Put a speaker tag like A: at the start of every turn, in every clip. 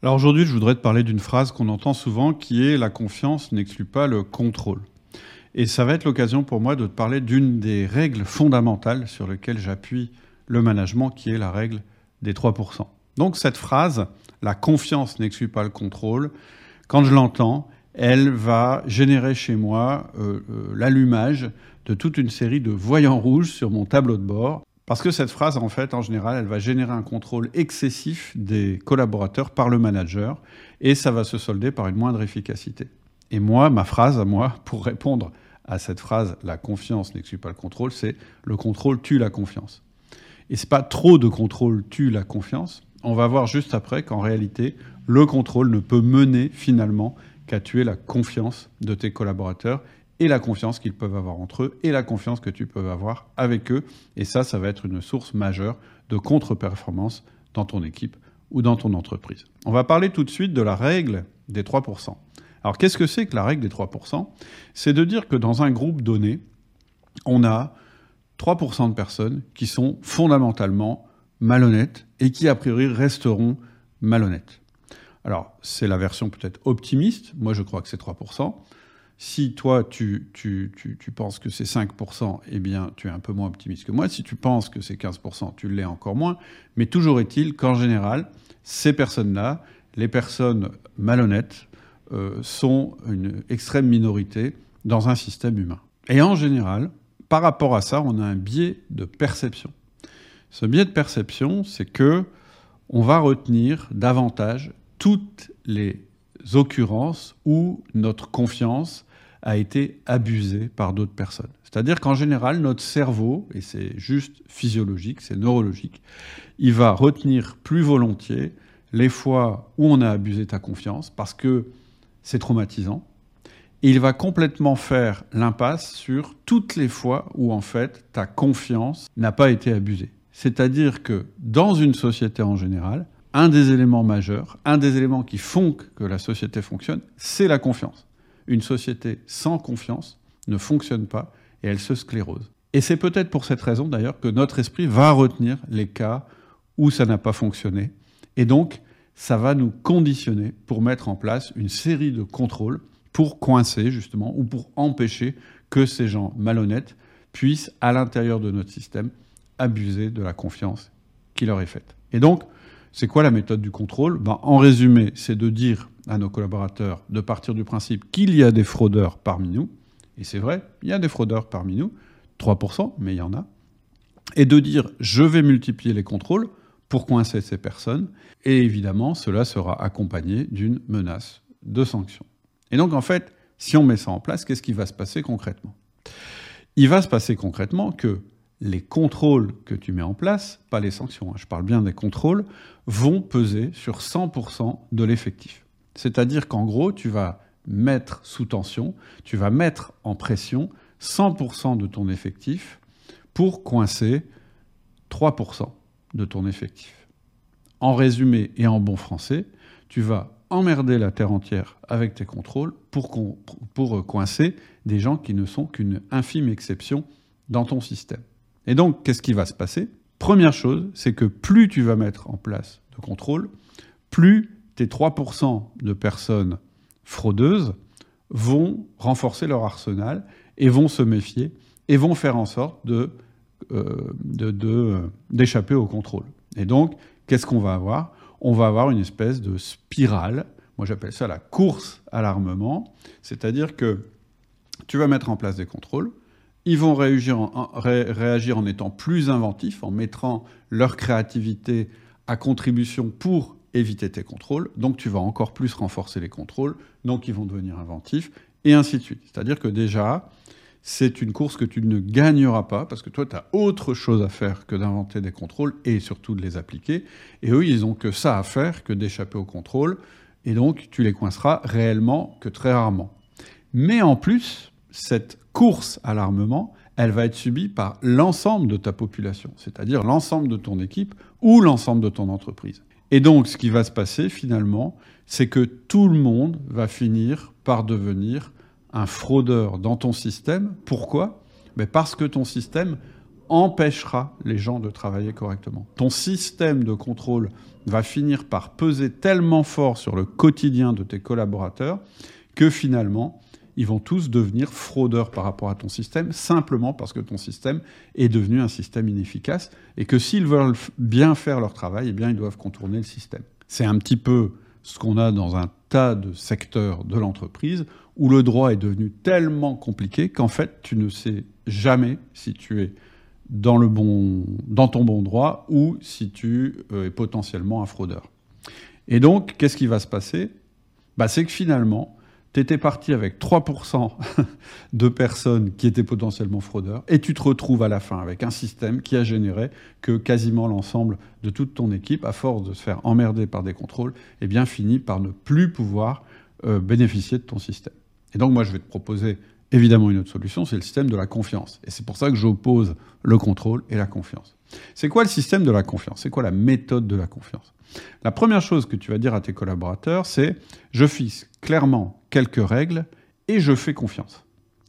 A: Alors aujourd'hui, je voudrais te parler d'une phrase qu'on entend souvent qui est la confiance n'exclut pas le contrôle. Et ça va être l'occasion pour moi de te parler d'une des règles fondamentales sur lesquelles j'appuie le management, qui est la règle des 3%. Donc cette phrase, la confiance n'exclut pas le contrôle, quand je l'entends, elle va générer chez moi euh, euh, l'allumage de toute une série de voyants rouges sur mon tableau de bord parce que cette phrase, en fait, en général, elle va générer un contrôle excessif des collaborateurs par le manager et ça va se solder par une moindre efficacité. Et moi, ma phrase à moi, pour répondre à cette phrase, la confiance n'exclut pas le contrôle, c'est le contrôle tue la confiance. Et c'est pas trop de contrôle tue la confiance. On va voir juste après qu'en réalité, le contrôle ne peut mener finalement qu'à tuer la confiance de tes collaborateurs et la confiance qu'ils peuvent avoir entre eux et la confiance que tu peux avoir avec eux. Et ça, ça va être une source majeure de contre-performance dans ton équipe ou dans ton entreprise. On va parler tout de suite de la règle des 3%. Alors qu'est-ce que c'est que la règle des 3% C'est de dire que dans un groupe donné, on a 3% de personnes qui sont fondamentalement malhonnêtes et qui a priori resteront malhonnêtes. Alors c'est la version peut-être optimiste, moi je crois que c'est 3%. Si toi, tu, tu, tu, penses que c'est 5%, eh bien, tu es un peu moins optimiste que moi. Si tu penses que c'est 15%, tu l'es encore moins. Mais toujours est-il qu'en général, ces personnes-là, les personnes malhonnêtes, euh, sont une extrême minorité dans un système humain. Et en général, par rapport à ça, on a un biais de perception. Ce biais de perception, c'est que on va retenir davantage toutes les occurrences où notre confiance a été abusé par d'autres personnes. C'est-à-dire qu'en général, notre cerveau, et c'est juste physiologique, c'est neurologique, il va retenir plus volontiers les fois où on a abusé ta confiance parce que c'est traumatisant. Et il va complètement faire l'impasse sur toutes les fois où en fait ta confiance n'a pas été abusée. C'est-à-dire que dans une société en général, un des éléments majeurs, un des éléments qui font que la société fonctionne, c'est la confiance une société sans confiance ne fonctionne pas et elle se sclérose. Et c'est peut-être pour cette raison d'ailleurs que notre esprit va retenir les cas où ça n'a pas fonctionné. Et donc, ça va nous conditionner pour mettre en place une série de contrôles pour coincer justement ou pour empêcher que ces gens malhonnêtes puissent, à l'intérieur de notre système, abuser de la confiance qui leur est faite. Et donc, c'est quoi la méthode du contrôle? Ben, En résumé, c'est de dire à nos collaborateurs de partir du principe qu'il y a des fraudeurs parmi nous, et c'est vrai, il y a des fraudeurs parmi nous, 3%, mais il y en a, et de dire je vais multiplier les contrôles pour coincer ces personnes, et évidemment, cela sera accompagné d'une menace de sanction. Et donc, en fait, si on met ça en place, qu'est-ce qui va se passer concrètement? Il va se passer concrètement que les contrôles que tu mets en place, pas les sanctions, hein, je parle bien des contrôles, vont peser sur 100% de l'effectif. C'est-à-dire qu'en gros, tu vas mettre sous tension, tu vas mettre en pression 100% de ton effectif pour coincer 3% de ton effectif. En résumé et en bon français, tu vas emmerder la terre entière avec tes contrôles pour, pour coincer des gens qui ne sont qu'une infime exception dans ton système. Et donc, qu'est-ce qui va se passer? Première chose, c'est que plus tu vas mettre en place de contrôle, plus tes 3% de personnes fraudeuses vont renforcer leur arsenal et vont se méfier et vont faire en sorte euh, d'échapper au contrôle. Et donc, qu'est-ce qu'on va avoir? On va avoir une espèce de spirale, moi j'appelle ça la course à l'armement, c'est-à-dire que tu vas mettre en place des contrôles, ils vont réagir en étant plus inventifs, en mettant leur créativité à contribution pour éviter tes contrôles. Donc tu vas encore plus renforcer les contrôles, donc ils vont devenir inventifs, et ainsi de suite. C'est-à-dire que déjà, c'est une course que tu ne gagneras pas, parce que toi, tu as autre chose à faire que d'inventer des contrôles et surtout de les appliquer. Et eux, ils n'ont que ça à faire que d'échapper aux contrôles, et donc tu les coinceras réellement que très rarement. Mais en plus, cette course à l'armement, elle va être subie par l'ensemble de ta population, c'est-à-dire l'ensemble de ton équipe ou l'ensemble de ton entreprise. Et donc, ce qui va se passer finalement, c'est que tout le monde va finir par devenir un fraudeur dans ton système. Pourquoi? Mais Parce que ton système empêchera les gens de travailler correctement. Ton système de contrôle va finir par peser tellement fort sur le quotidien de tes collaborateurs que finalement, ils vont tous devenir fraudeurs par rapport à ton système, simplement parce que ton système est devenu un système inefficace, et que s'ils veulent bien faire leur travail, eh bien, ils doivent contourner le système. C'est un petit peu ce qu'on a dans un tas de secteurs de l'entreprise, où le droit est devenu tellement compliqué qu'en fait, tu ne sais jamais si tu es dans, le bon, dans ton bon droit ou si tu euh, es potentiellement un fraudeur. Et donc, qu'est-ce qui va se passer? Bah, C'est que finalement, tu étais parti avec 3% de personnes qui étaient potentiellement fraudeurs, et tu te retrouves à la fin avec un système qui a généré que quasiment l'ensemble de toute ton équipe, à force de se faire emmerder par des contrôles, eh bien finit par ne plus pouvoir euh, bénéficier de ton système. Et donc moi je vais te proposer évidemment une autre solution, c'est le système de la confiance. Et c'est pour ça que j'oppose le contrôle et la confiance. C'est quoi le système de la confiance? C'est quoi la méthode de la confiance? La première chose que tu vas dire à tes collaborateurs, c'est je fixe clairement quelques règles et je fais confiance.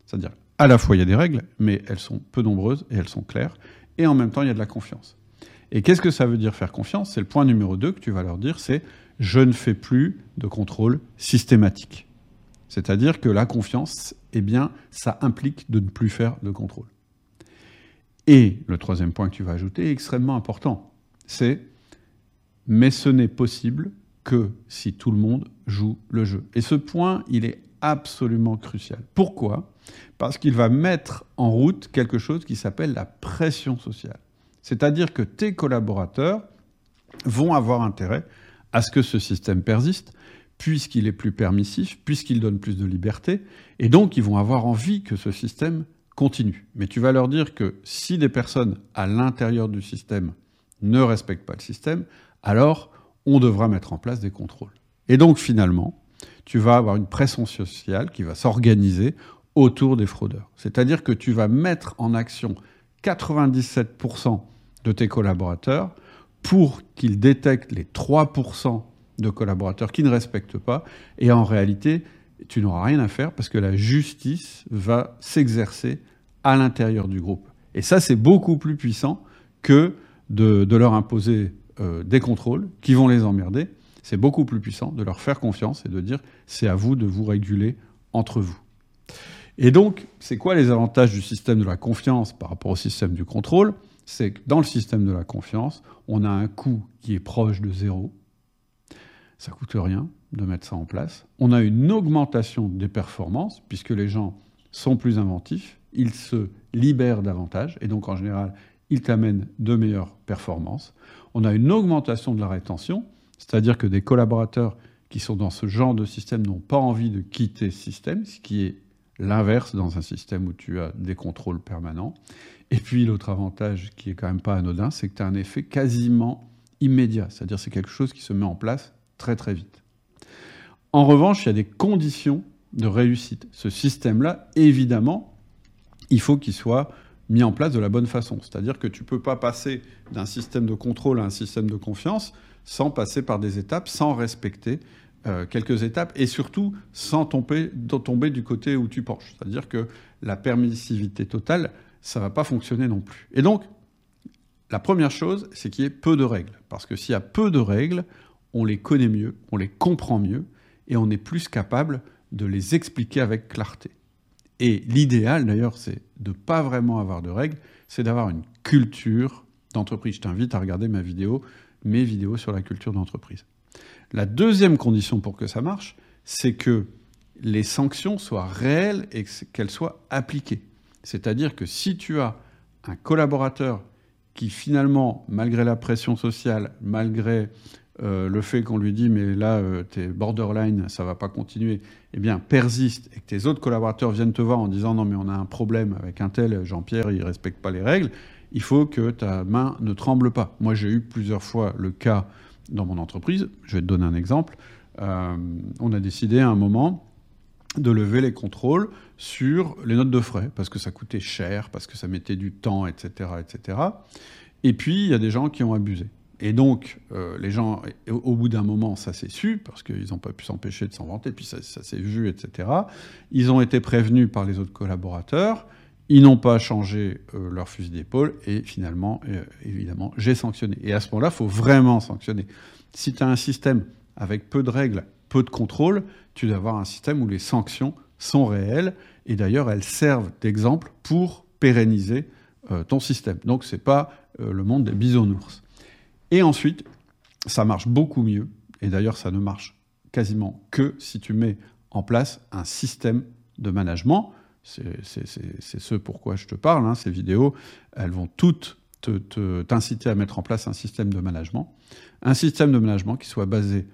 A: C'est-à-dire, à la fois il y a des règles, mais elles sont peu nombreuses et elles sont claires, et en même temps il y a de la confiance. Et qu'est-ce que ça veut dire faire confiance? C'est le point numéro 2 que tu vas leur dire, c'est je ne fais plus de contrôle systématique. C'est-à-dire que la confiance, eh bien, ça implique de ne plus faire de contrôle. Et le troisième point que tu vas ajouter est extrêmement important. C'est mais ce n'est possible que si tout le monde joue le jeu. Et ce point, il est absolument crucial. Pourquoi? Parce qu'il va mettre en route quelque chose qui s'appelle la pression sociale. C'est-à-dire que tes collaborateurs vont avoir intérêt à ce que ce système persiste, puisqu'il est plus permissif, puisqu'il donne plus de liberté, et donc ils vont avoir envie que ce système continue. Mais tu vas leur dire que si des personnes à l'intérieur du système ne respectent pas le système, alors on devra mettre en place des contrôles. Et donc finalement, tu vas avoir une pression sociale qui va s'organiser autour des fraudeurs. C'est-à-dire que tu vas mettre en action 97% de tes collaborateurs pour qu'ils détectent les 3% de collaborateurs qui ne respectent pas. Et en réalité, tu n'auras rien à faire parce que la justice va s'exercer à l'intérieur du groupe. Et ça, c'est beaucoup plus puissant que de, leur imposer euh, des contrôles qui vont les emmerder. C'est beaucoup plus puissant de leur faire confiance et de dire c'est à vous de vous réguler entre vous. Et donc, c'est quoi les avantages du système de la confiance par rapport au système du contrôle? C'est que dans le système de la confiance, on a un coût qui est proche de zéro. Ça coûte rien de mettre ça en place. On a une augmentation des performances, puisque les gens sont plus inventifs, ils se libèrent davantage, et donc en général, ils t'amènent de meilleures performances. On a une augmentation de la rétention, c'est-à-dire que des collaborateurs qui sont dans ce genre de système n'ont pas envie de quitter ce système, ce qui est l'inverse dans un système où tu as des contrôles permanents. Et puis l'autre avantage qui est quand même pas anodin, c'est que tu as un effet quasiment immédiat, c'est-à-dire c'est quelque chose qui se met en place très très vite. En revanche, il y a des conditions de réussite. Ce système-là, évidemment, il faut qu'il soit mis en place de la bonne façon. C'est-à-dire que tu ne peux pas passer d'un système de contrôle à un système de confiance sans passer par des étapes, sans respecter euh, quelques étapes et surtout sans tomber, tomber du côté où tu penches. C'est-à-dire que la permissivité totale, ça ne va pas fonctionner non plus. Et donc, la première chose, c'est qu'il y ait peu de règles. Parce que s'il y a peu de règles, on les connaît mieux, on les comprend mieux, et on est plus capable de les expliquer avec clarté. Et l'idéal, d'ailleurs, c'est de ne pas vraiment avoir de règles, c'est d'avoir une culture d'entreprise. Je t'invite à regarder ma vidéo, mes vidéos sur la culture d'entreprise. La deuxième condition pour que ça marche, c'est que les sanctions soient réelles et qu'elles soient appliquées. C'est-à-dire que si tu as un collaborateur qui finalement, malgré la pression sociale, malgré euh, le fait qu'on lui dit mais là euh, t'es borderline, ça va pas continuer, eh bien persiste et que tes autres collaborateurs viennent te voir en disant non mais on a un problème avec un tel Jean-Pierre, il respecte pas les règles, il faut que ta main ne tremble pas. Moi j'ai eu plusieurs fois le cas dans mon entreprise, je vais te donner un exemple. Euh, on a décidé à un moment de lever les contrôles sur les notes de frais parce que ça coûtait cher, parce que ça mettait du temps, etc., etc. Et puis il y a des gens qui ont abusé. Et donc, euh, les gens, au bout d'un moment, ça s'est su, parce qu'ils n'ont pas pu s'empêcher de s'en vanter, puis ça, s'est vu, etc. Ils ont été prévenus par les autres collaborateurs, ils n'ont pas changé euh, leur fusil d'épaule et finalement, euh, évidemment, j'ai sanctionné. Et à ce moment-là, il faut vraiment sanctionner. Si tu as un système avec peu de règles, peu de contrôle, tu dois avoir un système où les sanctions sont réelles et d'ailleurs elles servent d'exemple pour pérenniser ton système. Donc ce n'est pas le monde des bisounours. Et ensuite, ça marche beaucoup mieux, et d'ailleurs ça ne marche quasiment que si tu mets en place un système de management c'est ce pourquoi je te parle. Hein. Ces vidéos, elles vont toutes t'inciter à mettre en place un système de management. Un système de management qui soit basé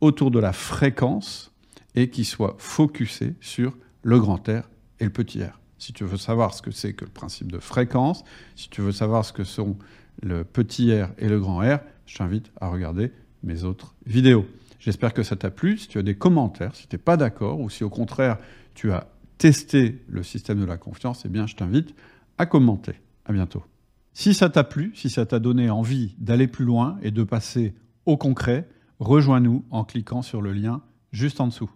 A: autour de la fréquence et qui soit focusé sur le grand R et le petit r. Si tu veux savoir ce que c'est que le principe de fréquence, si tu veux savoir ce que sont le petit r et le grand R, je t'invite à regarder mes autres vidéos. J'espère que ça t'a plu. Si tu as des commentaires, si tu n'es pas d'accord, ou si au contraire tu as tester le système de la confiance, eh bien, je t'invite à commenter. À bientôt. Si ça t'a plu, si ça t'a donné envie d'aller plus loin et de passer au concret, rejoins-nous en cliquant sur le lien juste en dessous.